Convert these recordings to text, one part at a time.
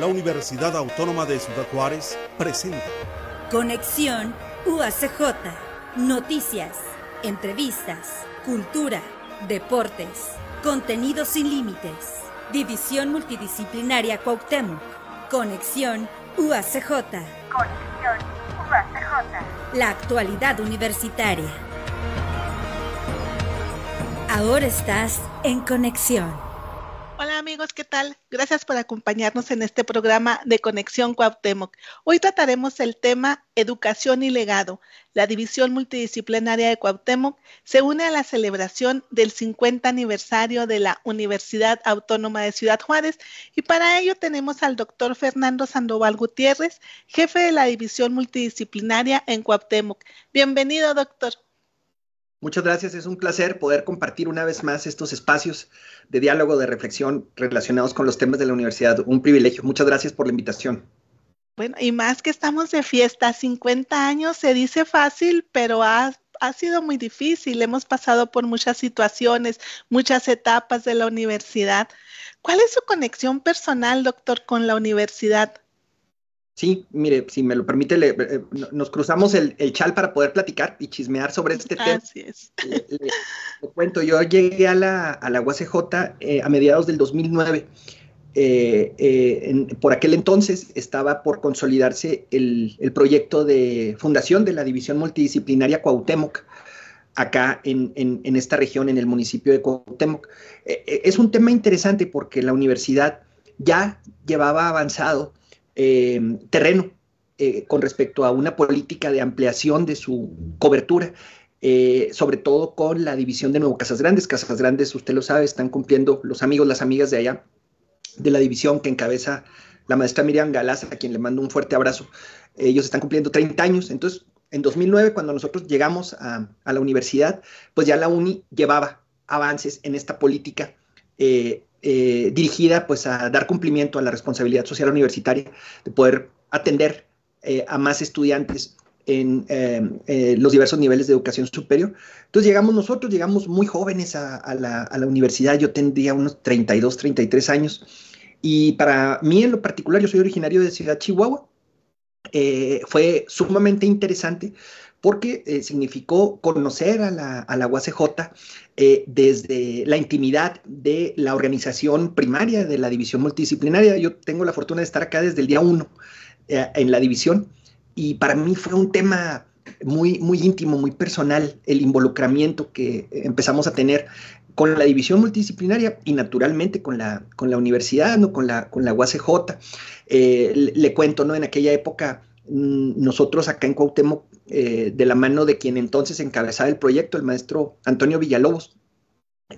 la Universidad Autónoma de Ciudad Juárez presenta Conexión UACJ. Noticias, entrevistas, cultura, deportes, contenido sin límites. División Multidisciplinaria Cuauhtémoc. Conexión UACJ. Conexión UACJ. La actualidad universitaria. Ahora estás en conexión. ¿Qué tal? Gracias por acompañarnos en este programa de Conexión Cuauhtémoc. Hoy trataremos el tema Educación y Legado. La División Multidisciplinaria de Cuauhtémoc se une a la celebración del 50 aniversario de la Universidad Autónoma de Ciudad Juárez y para ello tenemos al doctor Fernando Sandoval Gutiérrez, jefe de la División Multidisciplinaria en Cuauhtémoc. Bienvenido, doctor. Muchas gracias, es un placer poder compartir una vez más estos espacios de diálogo, de reflexión relacionados con los temas de la universidad. Un privilegio. Muchas gracias por la invitación. Bueno, y más que estamos de fiesta, 50 años se dice fácil, pero ha, ha sido muy difícil. Hemos pasado por muchas situaciones, muchas etapas de la universidad. ¿Cuál es su conexión personal, doctor, con la universidad? Sí, mire, si me lo permite, eh, nos cruzamos el, chal para poder platicar y chismear sobre este tema. Le, le, cuento, yo llegué a la, a la UACJ eh, a mediados del 2009. Eh, por aquel entonces estaba por consolidarse el, proyecto de fundación de la División Multidisciplinaria Cuauhtémoc, acá en, en esta región, en el municipio de Cuauhtémoc. es un tema interesante porque la universidad ya llevaba avanzado Em, terreno eh, con respecto a una política de ampliación de su cobertura, eh, sobre todo con la división de Nuevo Casas Grandes. Casas Grandes, usted lo sabe, están cumpliendo los amigos, las amigas de allá, de la división que encabeza la maestra Miriam Galaz, a quien le mando un fuerte abrazo. Ellos están cumpliendo 30 años, entonces en 2009, cuando nosotros llegamos a, la universidad, pues ya la UNI llevaba avances en esta política eh, eh, dirigida pues a dar cumplimiento a la responsabilidad social universitaria de poder atender eh, a más estudiantes en eh, los diversos niveles de educación superior. Entonces llegamos nosotros, llegamos muy jóvenes a, la, a, la, universidad, yo tendría unos 32, 33 años, y para mí en lo particular, yo soy originario de Ciudad Chihuahua, fue sumamente interesante porque eh, significó conocer a la, a la UACJ eh, desde la intimidad de la organización primaria de la división multidisciplinaria. Yo tengo la fortuna de estar acá desde el día uno eh, en la división y para mí fue un tema muy, muy íntimo, muy personal, el involucramiento que empezamos a tener con la división multidisciplinaria y naturalmente con la, con la universidad, ¿no? con, la, con la UACJ. le, le, cuento, ¿no? En aquella época Mm, nosotros acá en Cuauhtémoc, eh, de la mano de quien entonces encabezaba el proyecto, el maestro Antonio Villalobos,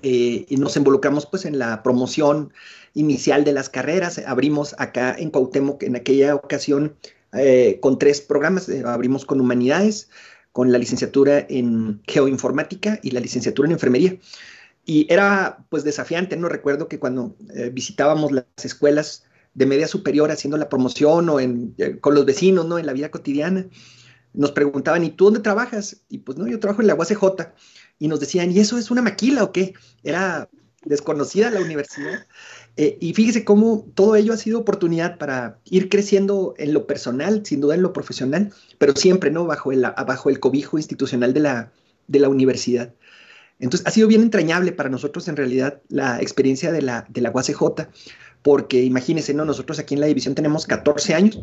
eh, y nos involucramos pues en la promoción inicial de las carreras. Abrimos acá en Cuauhtémoc en aquella ocasión eh, con tres programas. abrimos con humanidades, con la licenciatura en geoinformática y la licenciatura en enfermería. Y era pues desafiante, no recuerdo que cuando visitábamos las escuelas de media superior haciendo la promoción o en, con los vecinos, ¿no? En la vida cotidiana. Nos preguntaban, ¿y tú dónde trabajas? Y pues no, yo trabajo en la UACJ. Y nos decían, ¿y eso es una maquila o qué? Era desconocida la universidad. Eh, y fíjese cómo todo ello ha sido oportunidad para ir creciendo en lo personal, sin duda en lo profesional, pero siempre, ¿no? Bajo el, bajo el cobijo institucional de la, de la universidad. Entonces, ha sido bien entrañable para nosotros en realidad la experiencia de la, de la UACJ, porque imagínense, ¿no? Nosotros aquí en la división tenemos 14 años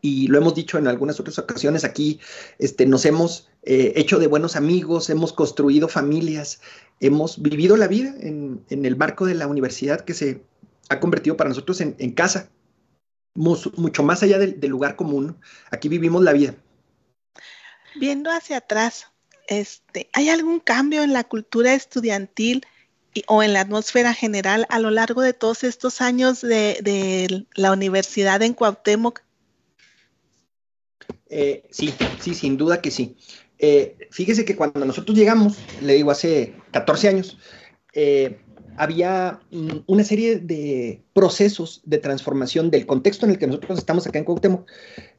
y lo hemos dicho en algunas otras ocasiones aquí, este, nos hemos eh, hecho de buenos amigos, hemos construido familias, hemos vivido la vida en, el marco de la universidad que se ha convertido para nosotros en, casa, mucho más allá del, lugar común. Aquí vivimos la vida. Viendo hacia atrás, este, ¿hay algún cambio en la cultura estudiantil o en la atmósfera general a lo largo de todos estos años de, la universidad en Cuauhtémoc? Eh, sí, sí, sin duda que sí. Eh, fíjese que cuando nosotros llegamos, le digo hace 14 años, eh, había mm, una serie de procesos de transformación del contexto en el que nosotros estamos acá en Cuauhtémoc,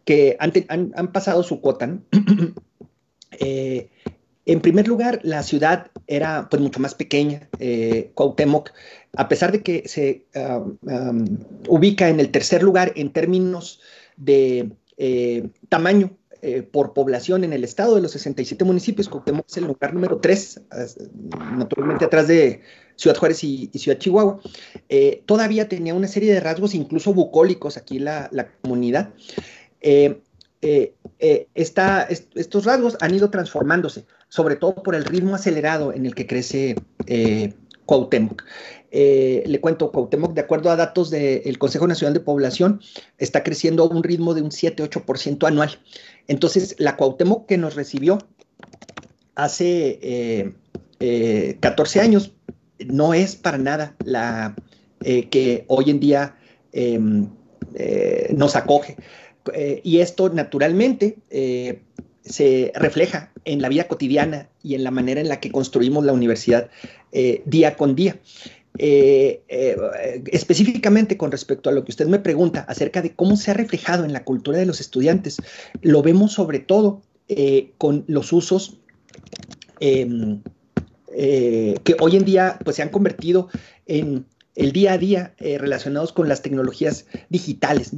que han, pasado su cuota. En primer lugar, la ciudad era pues mucho más pequeña. Eh, Cuauhtémoc, a pesar de que se um, um, ubica en el tercer lugar en términos de eh, tamaño eh, por población en el estado de los 67 municipios, Cuauhtémoc es el lugar número 3, naturalmente atrás de Ciudad Juárez y, Ciudad Chihuahua. Eh, todavía tenía una serie de rasgos incluso bucólicos aquí la, la comunidad. estos rasgos han ido transformándose, sobre todo por el ritmo acelerado en el que crece Cuauhtémoc. Eh, le cuento, Cuauhtémoc, de acuerdo a datos del Consejo Nacional de Población, está creciendo a un ritmo de un 7-8% anual. Entonces, la Cuauhtémoc que nos recibió hace 14 eh, eh, años no es para nada la que hoy en día em, nos acoge. y esto, naturalmente, se refleja en la vida cotidiana y en la manera en la que construimos la universidad día con día. Eh, eh, específicamente con respecto a lo que usted me pregunta acerca de cómo se ha reflejado en la cultura de los estudiantes, lo vemos sobre todo eh, con los usos em, que hoy en día pues, se han convertido en el día a día relacionados con las tecnologías digitales.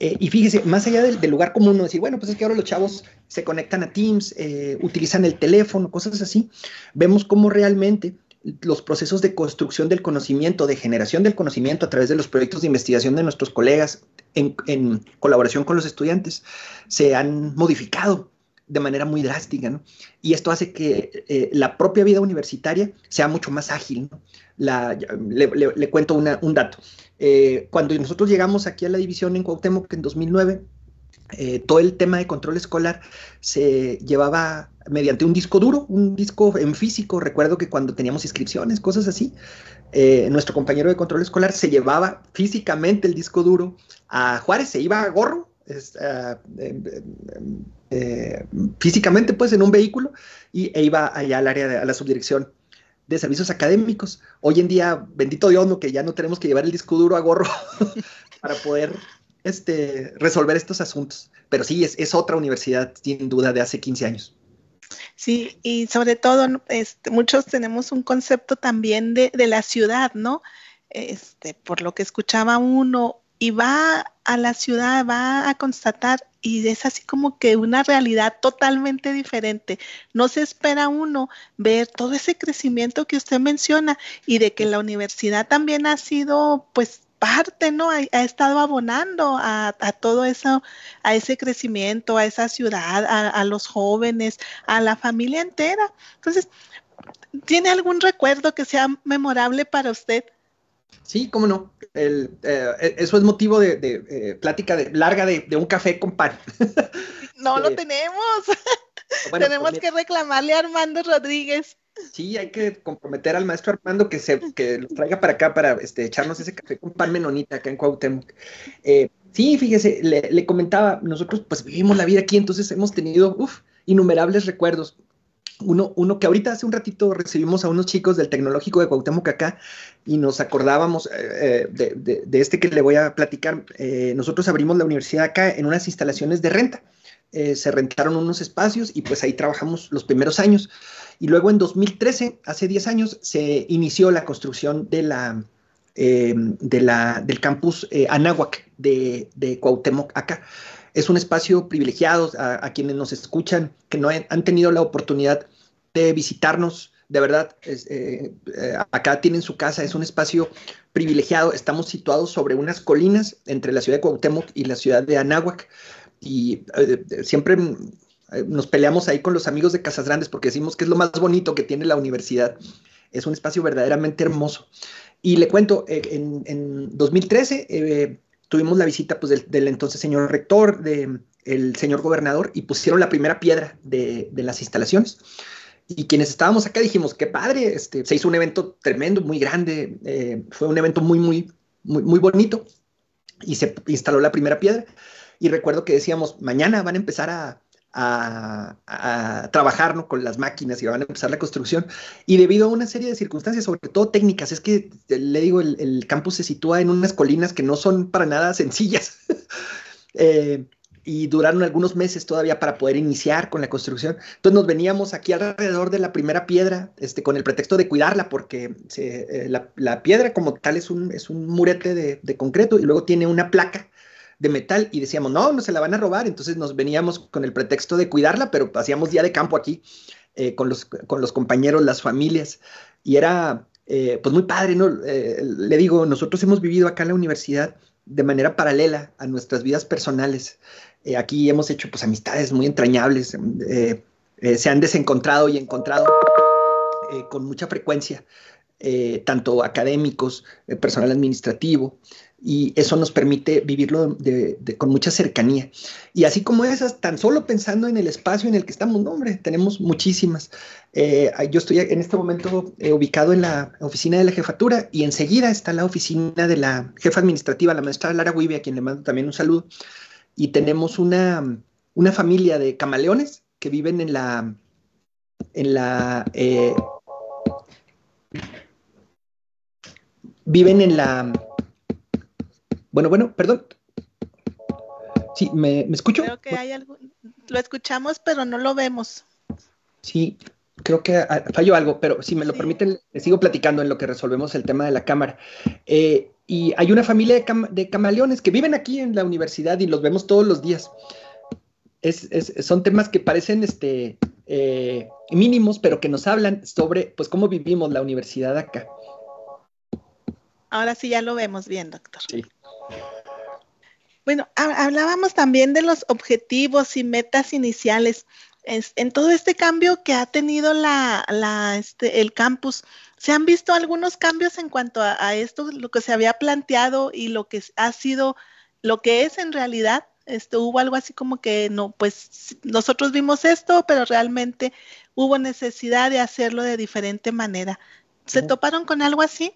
y fíjese, más allá del, lugar común, decir, bueno, pues es que ahora los chavos se conectan a Teams, utilizan el teléfono, cosas así, vemos cómo realmente los procesos de construcción del conocimiento, de generación del conocimiento a través de los proyectos de investigación de nuestros colegas en, colaboración con los estudiantes se han modificado de manera muy drástica, Y esto hace que eh, la propia vida universitaria sea mucho más ágil, le, cuento un dato. Eh, cuando nosotros llegamos aquí a la división en Cuauhtémoc en 2009, eh, todo el tema de control escolar se llevaba mediante un disco duro, un disco en físico. Recuerdo que cuando teníamos inscripciones, cosas así, eh, nuestro compañero de control escolar se llevaba físicamente el disco duro a Juárez, se iba a gorro, eh, físicamente pues en un vehículo y, e iba allá al área de a la subdirección de servicios académicos. Hoy en día, bendito Dios, ¿no? que ya no tenemos que llevar el disco duro a gorro para poder este, resolver estos asuntos. Pero sí, es, otra universidad, sin duda, de hace 15 años. Sí, y sobre todo, este, muchos tenemos un concepto también de, de la ciudad, ¿no? Este, por lo que escuchaba uno, y va a la ciudad, va a constatar y es así como que una realidad totalmente diferente. No se espera uno ver todo ese crecimiento que usted menciona y de que la universidad también ha sido pues parte, ¿no? Ha, estado abonando a, todo eso, a ese crecimiento, a esa ciudad, a, los jóvenes, a la familia entera. Entonces, ¿tiene algún recuerdo que sea memorable para usted? Sí, cómo no. El, eh, e, eso es motivo de, eh, plática de, larga de, un café con pan. no lo tenemos. Tenemos pues que reclamarle a Armando Rodríguez. Sí, hay que comprometer al maestro Armando que se que lo traiga para acá para este, echarnos ese café con pan menonita acá en Cuauhtémoc. Eh, sí, fíjese, le, comentaba, nosotros pues vivimos la vida aquí, entonces hemos tenido innumerables recuerdos. Uno, uno que ahorita hace un ratito recibimos a unos chicos del Tecnológico de Cuauhtémoc acá y nos acordábamos eh, de, de, este que le voy a platicar. Eh, nosotros abrimos la universidad acá en unas instalaciones de renta. Se rentaron unos espacios y pues ahí trabajamos los primeros años. Y luego en 2013, hace 10 años, se inició la construcción de la, eh, de la, del campus eh, Anáhuac de, de Cuauhtémoc acá. Es un espacio privilegiado a, quienes nos escuchan, que no han tenido la oportunidad de visitarnos. De verdad, eh, acá tienen su casa, es un espacio privilegiado. Estamos situados sobre unas colinas entre la ciudad de Cuauhtémoc y la ciudad de Anáhuac. Y siempre eh, nos peleamos ahí con los amigos de Casas Grandes porque decimos que es lo más bonito que tiene la universidad. Es un espacio verdaderamente hermoso. Y le cuento, eh, en, 2013 eh, tuvimos la visita pues, del, entonces señor rector, del señor gobernador, y pusieron la primera piedra de, las instalaciones. Y quienes estábamos acá dijimos, qué padre, este, se hizo un evento tremendo, muy grande, fue un evento muy, muy, muy, muy bonito, y se instaló la primera piedra. Y recuerdo que decíamos, mañana van a empezar a, a, trabajar con las máquinas y van a empezar la construcción. Y debido a una serie de circunstancias, sobre todo técnicas, es que le digo, el, campus se sitúa en unas colinas que no son para nada sencillas. Eh, y duraron algunos meses todavía para poder iniciar con la construcción. Entonces nos veníamos aquí alrededor de la primera piedra, este, con el pretexto de cuidarla, porque eh, la, piedra como tal es un, es un murete de, concreto y luego tiene una placa de metal y decíamos, no, no se la van a robar, entonces nos veníamos con el pretexto de cuidarla, pero hacíamos día de campo aquí eh, con, los, con los compañeros, las familias, y era eh, pues muy padre, ¿no? le digo, nosotros hemos vivido acá en la universidad de manera paralela a nuestras vidas personales. Eh, aquí hemos hecho pues amistades muy entrañables, eh, eh, se han desencontrado y encontrado con mucha frecuencia, tanto académicos, personal administrativo, y eso nos permite vivirlo con mucha cercanía. Y así como esas, tan solo pensando en el espacio en el que estamos, no, hombre, tenemos muchísimas. yo estoy en este momento ubicado en la oficina de la jefatura y enseguida está la oficina de la jefa administrativa, la maestra Lara Guibe, a quien le mando también un saludo y tenemos una, familia de camaleones que viven en la, en la, eh, viven en la, bueno, bueno, perdón. Sí, ¿me, escucho? Creo que hay algo, lo escuchamos, pero no lo vemos. Sí, creo que falló algo, pero si me lo permiten, les sigo platicando en lo que resolvemos el tema de la cámara. Eh, y hay una familia de, camaleones que viven aquí en la universidad y los vemos todos los días. son temas que parecen este, eh, mínimos, pero que nos hablan sobre pues, cómo vivimos la universidad acá. Ahora sí ya lo vemos bien, doctor. Sí. Bueno, hablábamos también de los objetivos y metas iniciales. en todo este cambio que ha tenido la, este, el campus, ¿Se han visto algunos cambios en cuanto a, esto, lo que se había planteado y lo que ha sido, lo que es en realidad? Esto, hubo algo así como que no, pues nosotros vimos esto, pero realmente hubo necesidad de hacerlo de diferente manera. ¿Se toparon con algo así?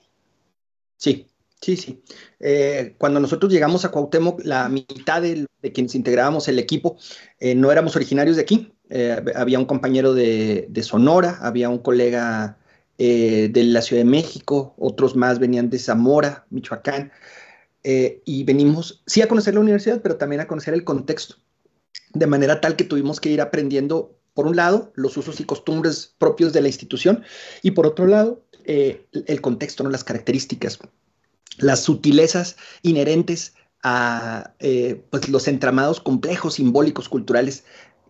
Sí, sí, sí. Eh, cuando nosotros llegamos a Cuauhtémoc, la mitad de, quienes integrábamos el equipo eh, no éramos originarios de aquí. Eh, había un compañero de, de Sonora, había un colega de la Ciudad de México, otros más venían de Zamora, Michoacán, y venimos sí a conocer la universidad, pero también a conocer el contexto, de manera tal que tuvimos que ir aprendiendo, por un lado, los usos y costumbres propios de la institución, y por otro lado, el contexto, ¿no? las características, las sutilezas inherentes a pues, los entramados complejos, simbólicos, culturales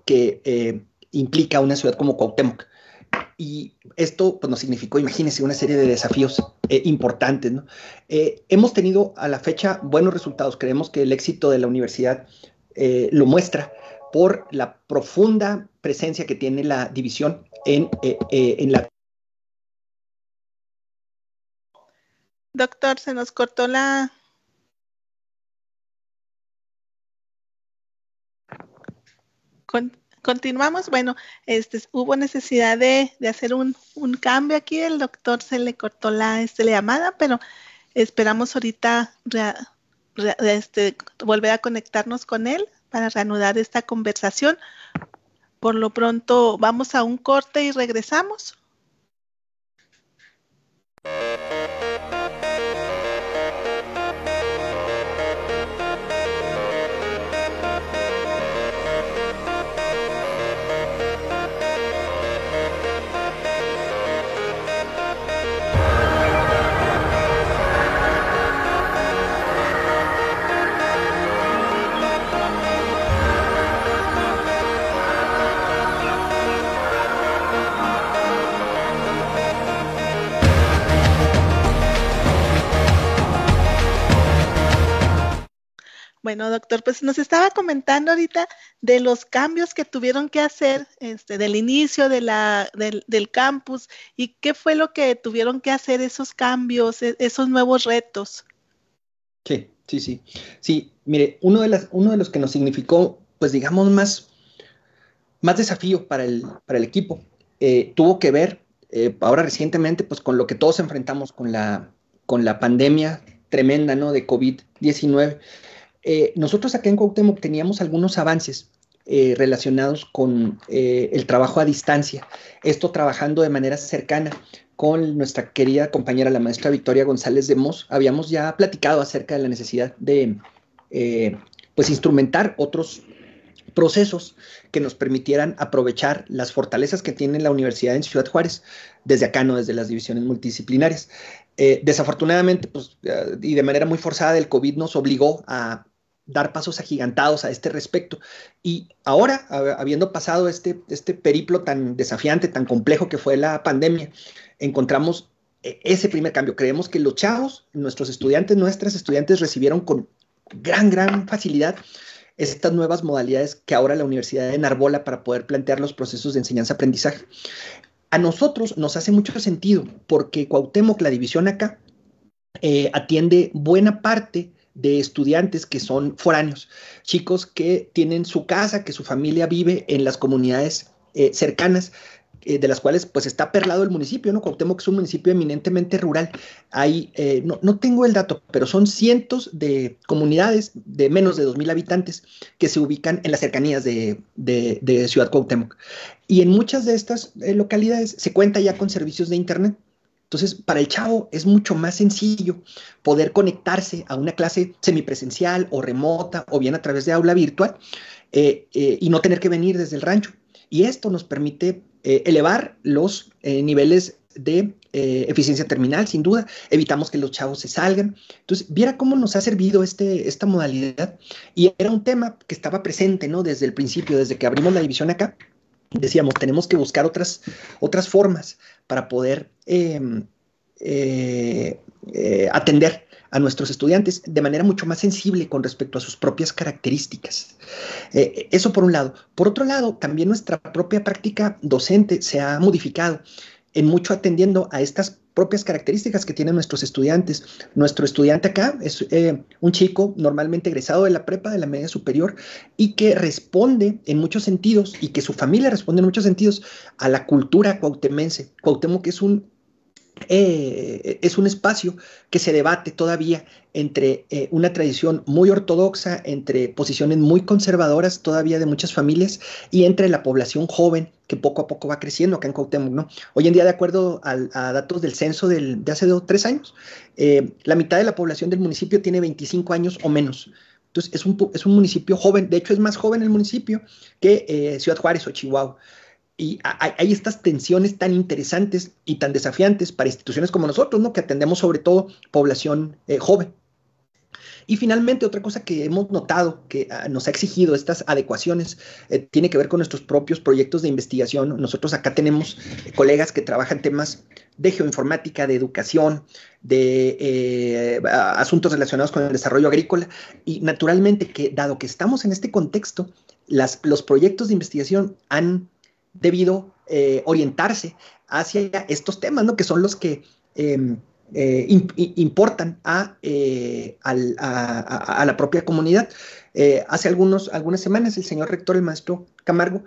que implica una ciudad como Cuauhtémoc. Y esto pues, nos significó, imagínense, una serie de desafíos eh, importantes. Eh, hemos tenido a la fecha buenos resultados. Creemos que el éxito de la universidad eh, lo muestra por la profunda presencia que tiene la división en, en la... Doctor, se nos cortó la, continuamos. Bueno, este, hubo necesidad de, hacer un, cambio aquí. El doctor se le cortó la, este, llamada, pero esperamos ahorita este, volver a conectarnos con él para reanudar esta conversación. Por lo pronto vamos a un corte y regresamos. Bueno, doctor, pues nos estaba comentando ahorita de los cambios que tuvieron que hacer este, del inicio de la, del, campus y qué fue lo que tuvieron que hacer esos cambios, e, esos nuevos retos. Sí, sí, sí. Sí, mire, uno de, las, uno de los que nos significó, pues digamos, más, más desafío para el, para el equipo, eh, tuvo que ver eh, ahora recientemente, pues con lo que todos enfrentamos con la, con la pandemia tremenda, ¿no? De COVID-19. Eh, nosotros acá en Cuauhtémoc teníamos algunos avances eh, relacionados con eh, el trabajo a distancia, esto trabajando de manera cercana con nuestra querida compañera, la maestra Victoria González de Mos. Habíamos ya platicado acerca de la necesidad de pues instrumentar otros procesos que nos permitieran aprovechar las fortalezas que tiene la universidad en Ciudad Juárez, desde acá, no desde las divisiones multidisciplinarias. Desafortunadamente, pues, y de manera muy forzada, el COVID nos obligó a dar pasos agigantados a este respecto. Y ahora, habiendo pasado este, este periplo tan desafiante, tan complejo que fue la pandemia, encontramos eh, ese primer cambio. Creemos que los chavos, nuestros estudiantes, nuestras estudiantes recibieron con gran, gran facilidad estas nuevas modalidades que ahora la universidad enarbola para poder plantear los procesos de enseñanza-aprendizaje. A nosotros nos hace mucho sentido porque Cuauhtémoc, la división acá, eh, atiende buena parte de estudiantes que son foráneos, chicos que tienen su casa, que su familia vive en las comunidades eh, cercanas, eh, de las cuales pues está perlado el municipio, ¿no? Cuauhtémoc es un municipio eminentemente rural. Hay, eh, no, tengo el dato, pero son cientos de comunidades de menos de 2.000 habitantes que se ubican en las cercanías de, Ciudad Cuauhtémoc. Y en muchas de estas localidades se cuenta ya con servicios de Internet. Entonces, para el chavo es mucho más sencillo poder conectarse a una clase semipresencial o remota o bien a través de aula virtual eh, eh, y no tener que venir desde el rancho. Y esto nos permite eh, elevar los niveles de eficiencia terminal, sin duda. Evitamos que los chavos se salgan. Entonces, viera cómo nos ha servido este, esta modalidad. Y era un tema que estaba presente, ¿no? Desde el principio, desde que abrimos la división acá decíamos, tenemos que buscar otras, otras formas para poder em, eh, eh, atender a nuestros estudiantes de manera mucho más sensible con respecto a sus propias características. Eh, eso por un lado. Por otro lado, también nuestra propia práctica docente se ha modificado en mucho atendiendo a estas propias características que tienen nuestros estudiantes. Nuestro estudiante acá es eh, un chico normalmente egresado de la prepa, de la media superior, y que responde en muchos sentidos, y que su familia responde en muchos sentidos a la cultura cuautemense. Cuauhtémoc es un eh, es un espacio que se debate todavía entre eh, una tradición muy ortodoxa, entre posiciones muy conservadoras todavía de muchas familias y entre la población joven que poco a poco va creciendo acá en Cuauhtémoc, ¿no? Hoy en día, de acuerdo a, datos del censo de hace dos, tres años, eh, la mitad de la población del municipio tiene 25 años o menos. Entonces, es un, es un municipio joven, de hecho es más joven el municipio que Ciudad Juárez o Chihuahua. Y hay, estas tensiones tan interesantes y tan desafiantes para instituciones como nosotros, ¿no? Que atendemos sobre todo población eh, joven. Y finalmente, otra cosa que hemos notado que ah, nos ha exigido estas adecuaciones eh, tiene que ver con nuestros propios proyectos de investigación. Nosotros acá tenemos eh, colegas que trabajan temas de geoinformática, de educación, de asuntos relacionados con el desarrollo agrícola. Y naturalmente que, dado que estamos en este contexto, los proyectos de investigación han debido eh, orientarse hacia estos temas, ¿no? Que son los que em, eh, importan eh, a, la propia comunidad. hace algunos, algunas semanas el señor rector, el maestro Camargo,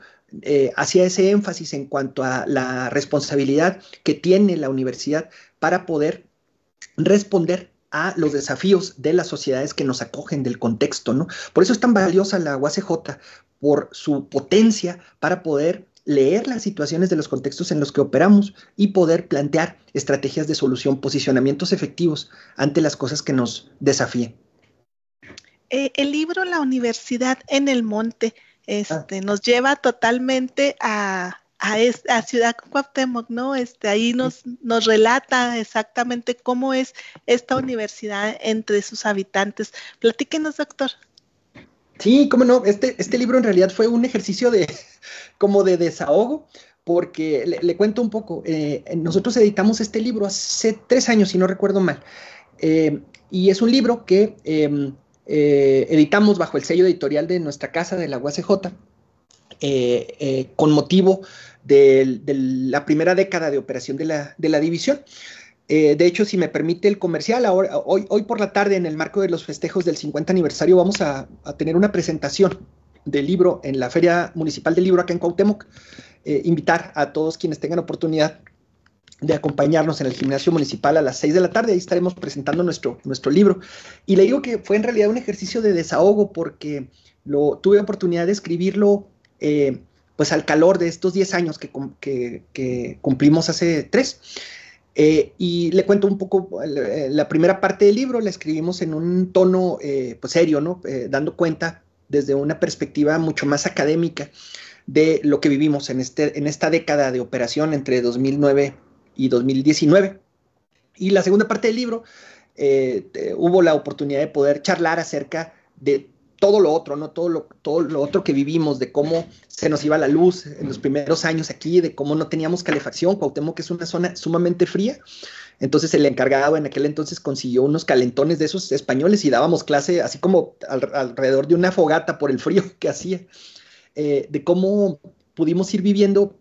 hacía ese énfasis en cuanto a la responsabilidad que tiene la universidad para poder responder a los desafíos de las sociedades que nos acogen del contexto, ¿no? Por eso es tan valiosa la UACJ, por su potencia para poder leer las situaciones de los contextos en los que operamos y poder plantear estrategias de solución, posicionamientos efectivos ante las cosas que nos desafíen. Eh, el libro La Universidad en el Monte este, nos lleva totalmente a, a, Ciudad Cuauhtémoc, ¿no? Este, ahí nos, nos relata exactamente cómo es esta universidad entre sus habitantes. Platíquenos, doctor. Sí, cómo no, este, este libro en realidad fue un ejercicio de como de desahogo, porque le, cuento un poco, eh, nosotros editamos este libro hace tres años, si no recuerdo mal, eh, y es un libro que em, eh, editamos bajo el sello editorial de nuestra casa, de la UACJ, con motivo de, la primera década de operación de la, de la división. Eh, de hecho, si me permite el comercial, hoy, por la tarde, en el marco de los festejos del 50 aniversario, vamos a, tener una presentación del libro en la Feria Municipal del Libro acá en Cuauhtémoc. Eh, invitar a todos quienes tengan oportunidad de acompañarnos en el gimnasio municipal a las 6 de la tarde. Ahí estaremos presentando nuestro, nuestro libro. Y le digo que fue en realidad un ejercicio de desahogo porque lo, tuve oportunidad de escribirlo eh, pues al calor de estos 10 años que, que cumplimos hace tres. Eh, y le cuento un poco, eh, la primera parte del libro la escribimos en un tono eh, pues serio, ¿no? dando cuenta desde una perspectiva mucho más académica de lo que vivimos en, este, en esta década de operación entre 2009 y 2019. Y la segunda parte del libro, hubo la oportunidad de poder charlar acerca de todo lo otro, ¿no? Todo lo, todo lo otro que vivimos, de cómo se nos iba la luz en los primeros años aquí, de cómo no teníamos calefacción. Cuauhtémoc es una zona sumamente fría. Entonces el encargado en aquel entonces consiguió unos calentones de esos españoles y dábamos clase así como alrededor de una fogata por el frío que hacía, eh, de cómo pudimos ir viviendo,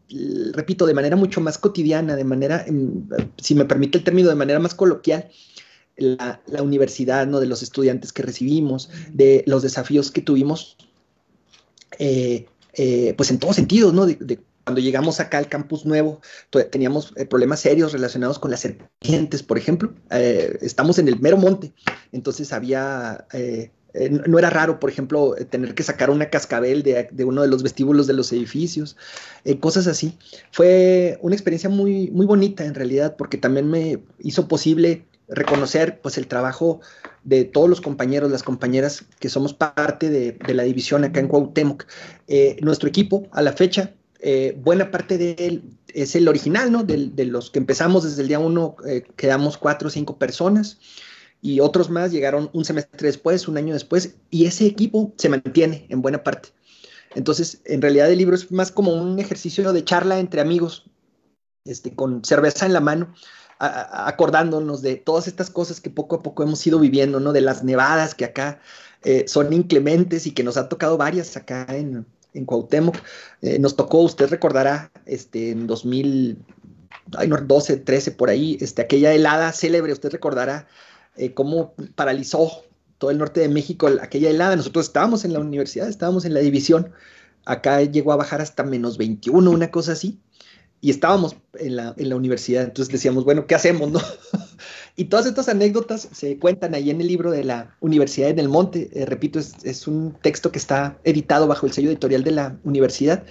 repito, de manera mucho más cotidiana, de manera, si me permite el término, de manera más coloquial, la, universidad, ¿no? De los estudiantes que recibimos, de los desafíos que tuvimos, eh, eh, pues en todos sentidos, ¿no? De, cuando llegamos acá al campus nuevo, teníamos eh, problemas serios relacionados con las serpientes, por ejemplo. estamos en el mero monte, entonces había no era raro, por ejemplo, tener que sacar una cascabel de, de uno de los vestíbulos de los edificios, cosas así. Fue una experiencia muy, muy bonita en realidad, porque también me hizo posible reconocer pues el trabajo de todos los compañeros, las compañeras que somos parte de, la división acá en Cuauhtémoc. Eh, nuestro equipo a la fecha, eh, buena parte de él es el original, ¿no? De, los que empezamos desde el día uno, eh, quedamos cuatro o cinco personas y otros más llegaron un semestre después, un año después, y ese equipo se mantiene en buena parte. Entonces, en realidad el libro es más como un ejercicio de charla entre amigos, este, con cerveza en la mano, acordándonos de todas estas cosas que poco a poco hemos ido viviendo, ¿no? De las nevadas que acá eh, son inclementes y que nos ha tocado varias acá en, Cuauhtémoc. Eh, nos tocó, usted recordará, este, en 2012, 13, por ahí, este, aquella helada célebre, usted recordará eh, cómo paralizó todo el norte de México aquella helada. Nosotros estábamos en la universidad, estábamos en la división. Acá llegó a bajar hasta menos 21, una cosa así y estábamos en la, universidad, entonces decíamos, bueno, ¿qué hacemos, no? y todas estas anécdotas se cuentan ahí en el libro de la Universidad en el Monte, eh, repito, es, un texto que está editado bajo el sello editorial de la universidad.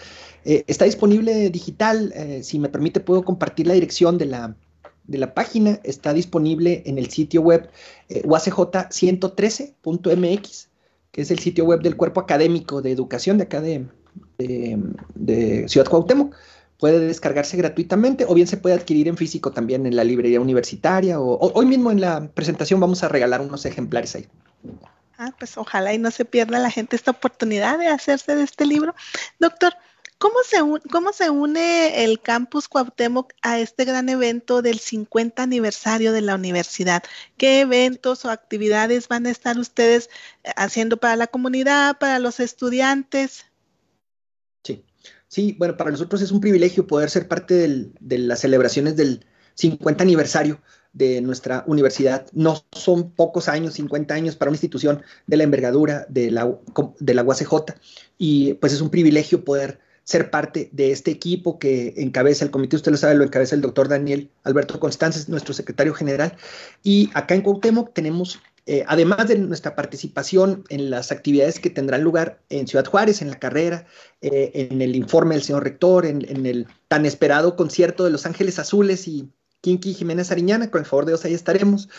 Eh, está disponible digital, eh, si me permite puedo compartir la dirección de la, de la página, está disponible en el sitio web uacj113.mx, que es el sitio web del cuerpo académico de educación de acá de, de, de Ciudad Cuauhtémoc puede descargarse gratuitamente o bien se puede adquirir en físico también en la librería universitaria o, hoy mismo en la presentación vamos a regalar unos ejemplares ahí. Ah, pues ojalá y no se pierda la gente esta oportunidad de hacerse de este libro. Doctor, ¿cómo se, cómo se une el Campus Cuauhtémoc a este gran evento del 50 aniversario de la universidad? ¿Qué eventos o actividades van a estar ustedes eh, haciendo para la comunidad, para los estudiantes? Sí, bueno, para nosotros es un privilegio poder ser parte de las celebraciones del 50 aniversario de nuestra universidad. No son pocos años, 50 años para una institución de la envergadura de la, de la UACJ y pues es un privilegio poder ser parte de este equipo que encabeza el comité, usted lo sabe, lo encabeza el doctor Daniel Alberto Constances, nuestro secretario general. Y acá en Cuauhtémoc tenemos eh, además de nuestra participación en las actividades que tendrán lugar en Ciudad Juárez, en la carrera, eh, en el informe del señor rector, en, el tan esperado concierto de Los Ángeles Azules y Kinky Jiménez Ariñana, con el favor de Dios ahí estaremos.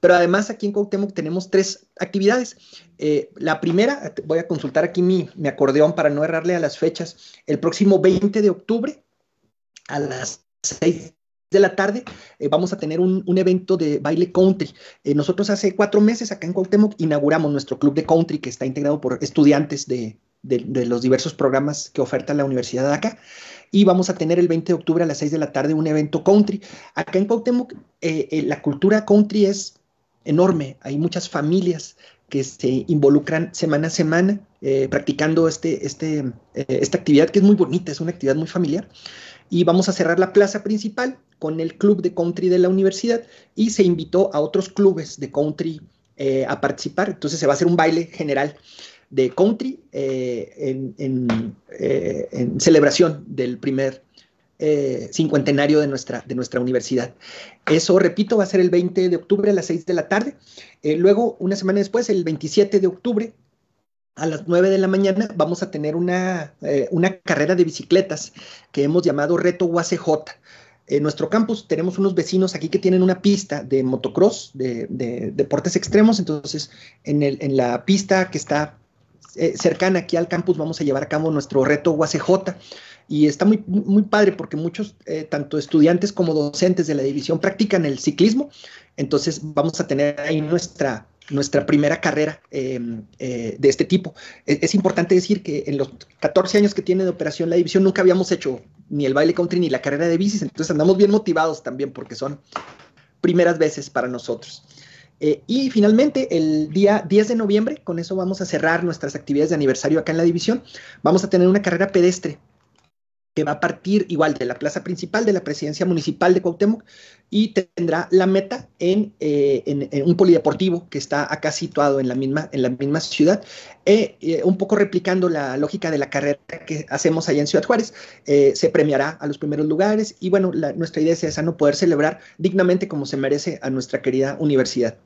Pero además aquí en Cuauhtémoc tenemos tres actividades. Eh, la primera, voy a consultar aquí mi, acordeón para no errarle a las fechas, el próximo 20 de octubre a las 6 de la tarde eh, vamos a tener un, evento de baile country. Eh, nosotros hace cuatro meses acá en Cuauhtémoc inauguramos nuestro club de country que está integrado por estudiantes de, los diversos programas que oferta la Universidad de acá. Y vamos a tener el 20 de octubre a las 6 de la tarde un evento country. Acá en Cuauhtémoc eh, la cultura country es enorme. Hay muchas familias que se involucran semana a semana practicando este, este, esta actividad que es muy bonita, es una actividad muy familiar y vamos a cerrar la plaza principal con el club de country de la universidad y se invitó a otros clubes de country eh, a participar. Entonces se va a hacer un baile general de country eh, eh, en, celebración del primer cincuentenario de nuestra, de nuestra universidad. Eso, repito, va a ser el 20 de octubre a las 6 de la tarde. luego, una semana después, el 27 de octubre, a las 9 de la mañana vamos a tener una, eh, una carrera de bicicletas que hemos llamado Reto UACJ. En nuestro campus tenemos unos vecinos aquí que tienen una pista de motocross, de, deportes extremos, entonces en, el, en, la pista que está cercana aquí al campus vamos a llevar a cabo nuestro reto UACJ y está muy, muy padre porque muchos, tanto estudiantes como docentes de la división practican el ciclismo, entonces vamos a tener ahí nuestra, nuestra primera carrera em, de este tipo. Es, es, importante decir que en los 14 años que tiene de operación la división nunca habíamos hecho ni el baile country ni la carrera de bicis, entonces andamos bien motivados también porque son primeras veces para nosotros. Eh, y finalmente, el día 10 de noviembre, con eso vamos a cerrar nuestras actividades de aniversario acá en la división, vamos a tener una carrera pedestre que va a partir igual de la plaza principal de la presidencia municipal de Cuauhtémoc y tendrá la meta en, eh, un polideportivo que está acá situado en la misma, en la misma ciudad, eh, eh, un poco replicando la lógica de la carrera que hacemos allá en Ciudad Juárez. se premiará a los primeros lugares y bueno, nuestra idea es esa, no poder celebrar dignamente como se merece a nuestra querida universidad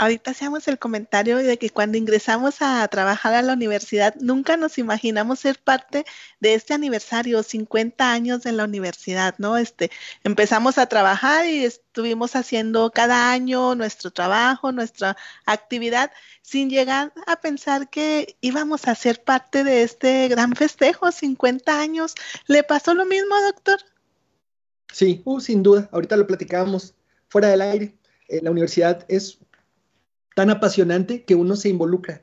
ahorita hacíamos el comentario de que cuando ingresamos a trabajar a la universidad, nunca nos imaginamos ser parte de este aniversario, 50 años de la universidad, ¿no? Este, empezamos a trabajar y estuvimos haciendo cada año nuestro trabajo, nuestra actividad, sin llegar a pensar que íbamos a ser parte de este gran festejo, 50 años. ¿Le pasó lo mismo, doctor? Sí, uh, sin duda. Ahorita lo platicábamos fuera del aire. Eh, la universidad es tan apasionante que uno se involucra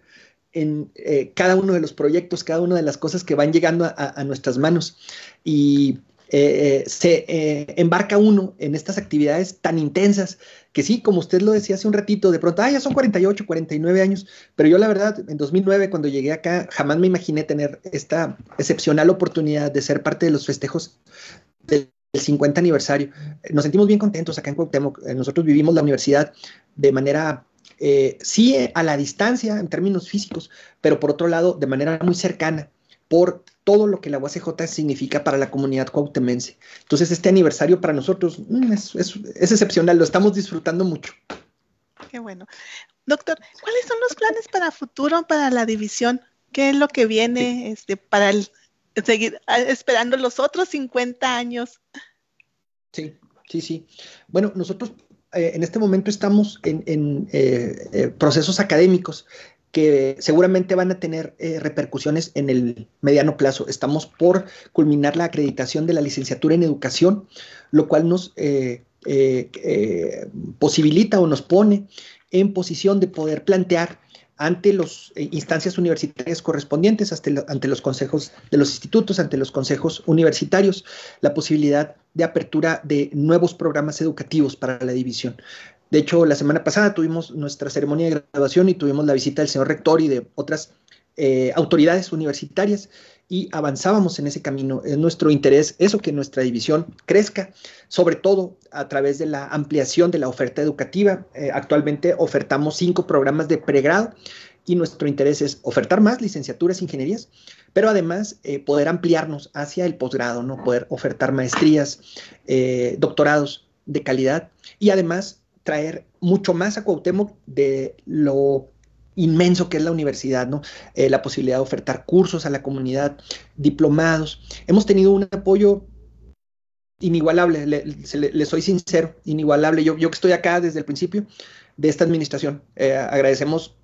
en eh, cada uno de los proyectos, cada una de las cosas que van llegando a, nuestras manos. Y eh, eh, se embarca uno en estas actividades tan intensas que sí, como usted lo decía hace un ratito, de pronto, ah, ya son 48, 49 años, pero yo la verdad, en 2009, cuando llegué acá, jamás me imaginé tener esta excepcional oportunidad de ser parte de los festejos del 50 aniversario. Nos sentimos bien contentos acá en Cuauhtémoc. Nosotros vivimos la universidad de manera eh, sí a la distancia en términos físicos, pero por otro lado de manera muy cercana por todo lo que la UACJ significa para la comunidad cuautemense. Entonces este aniversario para nosotros mm, es, excepcional, lo estamos disfrutando mucho. Qué bueno. Doctor, ¿cuáles son los planes para futuro para la división? ¿Qué es lo que viene este, para seguir esperando los otros 50 años? Sí, sí, sí. Bueno, nosotros eh, en este momento estamos en, eh, eh, procesos académicos que seguramente van a tener repercusiones en el mediano plazo. Estamos por culminar la acreditación de la licenciatura en educación, lo cual nos posibilita o nos pone en posición de poder plantear ante las eh, instancias universitarias correspondientes, ante los consejos de los institutos, ante los consejos universitarios, la posibilidad de apertura de nuevos programas educativos para la división. De hecho, la semana pasada tuvimos nuestra ceremonia de graduación y tuvimos la visita del señor rector y de otras eh, autoridades universitarias y avanzábamos en ese camino. Es nuestro interés eso, que nuestra división crezca, sobre todo a través de la ampliación de la oferta educativa. Eh, actualmente ofertamos cinco programas de pregrado y nuestro interés es ofertar más licenciaturas, ingenierías, pero además eh, poder ampliarnos hacia el posgrado, ¿no? poder ofertar maestrías, eh, doctorados de calidad y además traer mucho más a Cuauhtémoc de lo inmenso que es la universidad, ¿no? Eh, la posibilidad de ofertar cursos a la comunidad, diplomados. Hemos tenido un apoyo inigualable, le, soy sincero, inigualable. Yo, yo que estoy acá desde el principio de esta administración, eh, agradecemos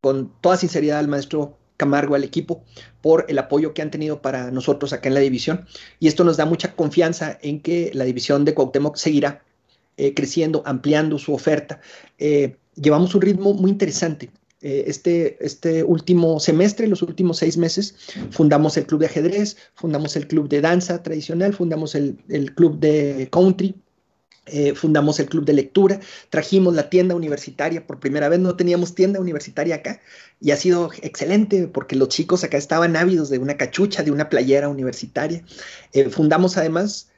con toda sinceridad al maestro Camargo, al equipo, por el apoyo que han tenido para nosotros acá en la división. Y esto nos da mucha confianza en que la división de Cuauhtémoc seguirá eh, creciendo, ampliando su oferta llevamos un ritmo muy interesante. Eh, este, este último semestre, los últimos seis meses, fundamos el club de ajedrez, fundamos el club de danza tradicional, fundamos el, club de country, eh, fundamos el club de lectura, trajimos la tienda universitaria por primera vez, no teníamos tienda universitaria acá y ha sido excelente porque los chicos acá estaban ávidos de una cachucha, de una playera universitaria. Eh, fundamos además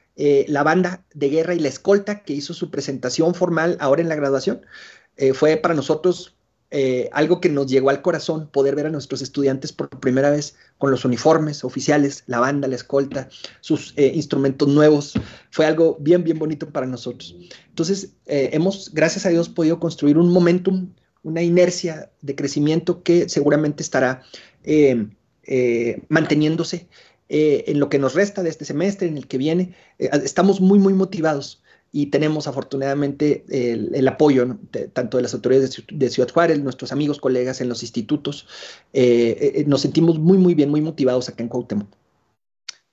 la banda de guerra y la escolta que hizo su presentación formal ahora en la graduación. Eh, fue para nosotros eh, algo que nos llegó al corazón poder ver a nuestros estudiantes por primera vez con los uniformes oficiales, la banda, la escolta, sus eh, instrumentos nuevos. Fue algo bien, bien bonito para nosotros. Entonces, hemos, gracias a Dios, podido construir un momentum, una inercia de crecimiento que seguramente estará manteniéndose en lo que nos resta de este semestre, en el que viene. estamos muy, muy motivados y tenemos afortunadamente el, apoyo tanto de las autoridades de, Ciudad Juárez, nuestros amigos, colegas en los institutos. Eh, eh, nos sentimos muy, muy bien, muy motivados acá en Cuauhtémoc.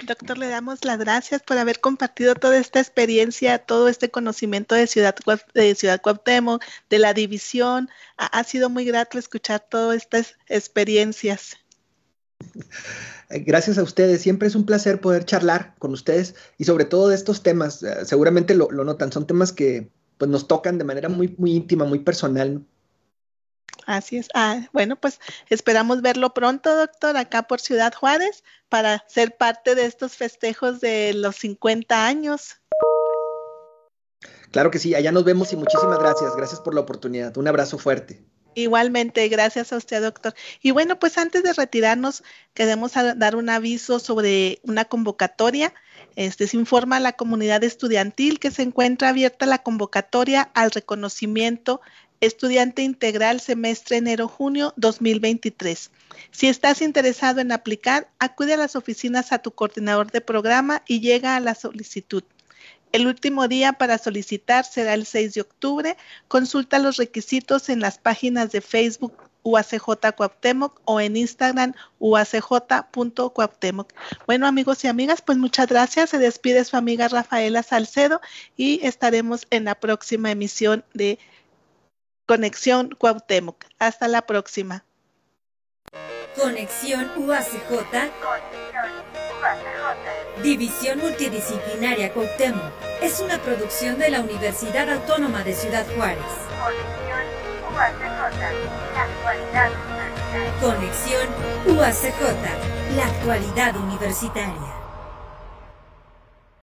Doctor, le damos las gracias por haber compartido toda esta experiencia, todo este conocimiento de Ciudad, de Ciudad Cuauhtémoc, de la división. Ha, sido muy grato escuchar todas estas experiencias. Gracias a ustedes. Siempre es un placer poder charlar con ustedes y sobre todo de estos temas. Eh, seguramente lo, notan, son temas que pues, nos tocan de manera muy, muy íntima, muy personal. Así es. Ah, bueno, pues esperamos verlo pronto, doctor, acá por Ciudad Juárez, para ser parte de estos festejos de los 50 años. Claro que sí, allá nos vemos y muchísimas gracias. Gracias por la oportunidad. Un abrazo fuerte. Igualmente, gracias a usted, doctor. Y bueno, pues antes de retirarnos, queremos dar un aviso sobre una convocatoria. Este se informa a la comunidad estudiantil que se encuentra abierta la convocatoria al reconocimiento Estudiante Integral Semestre Enero-Junio 2023. Si estás interesado en aplicar, acude a las oficinas a tu coordinador de programa y llega a la solicitud. El último día para solicitar será el 6 de octubre. Consulta los requisitos en las páginas de Facebook UACJ Cuauhtémoc o en Instagram uacj.cuauhtémoc. Bueno, amigos y amigas, pues muchas gracias. Se despide su amiga Rafaela Salcedo y estaremos en la próxima emisión de Conexión Cuauhtémoc. Hasta la próxima. Conexión UACJ. División Multidisciplinaria Cuauhtémoc. Es una producción de la Universidad Autónoma de Ciudad Juárez. Conexión UACJ. La actualidad universitaria. Conexión UACJ. La actualidad universitaria.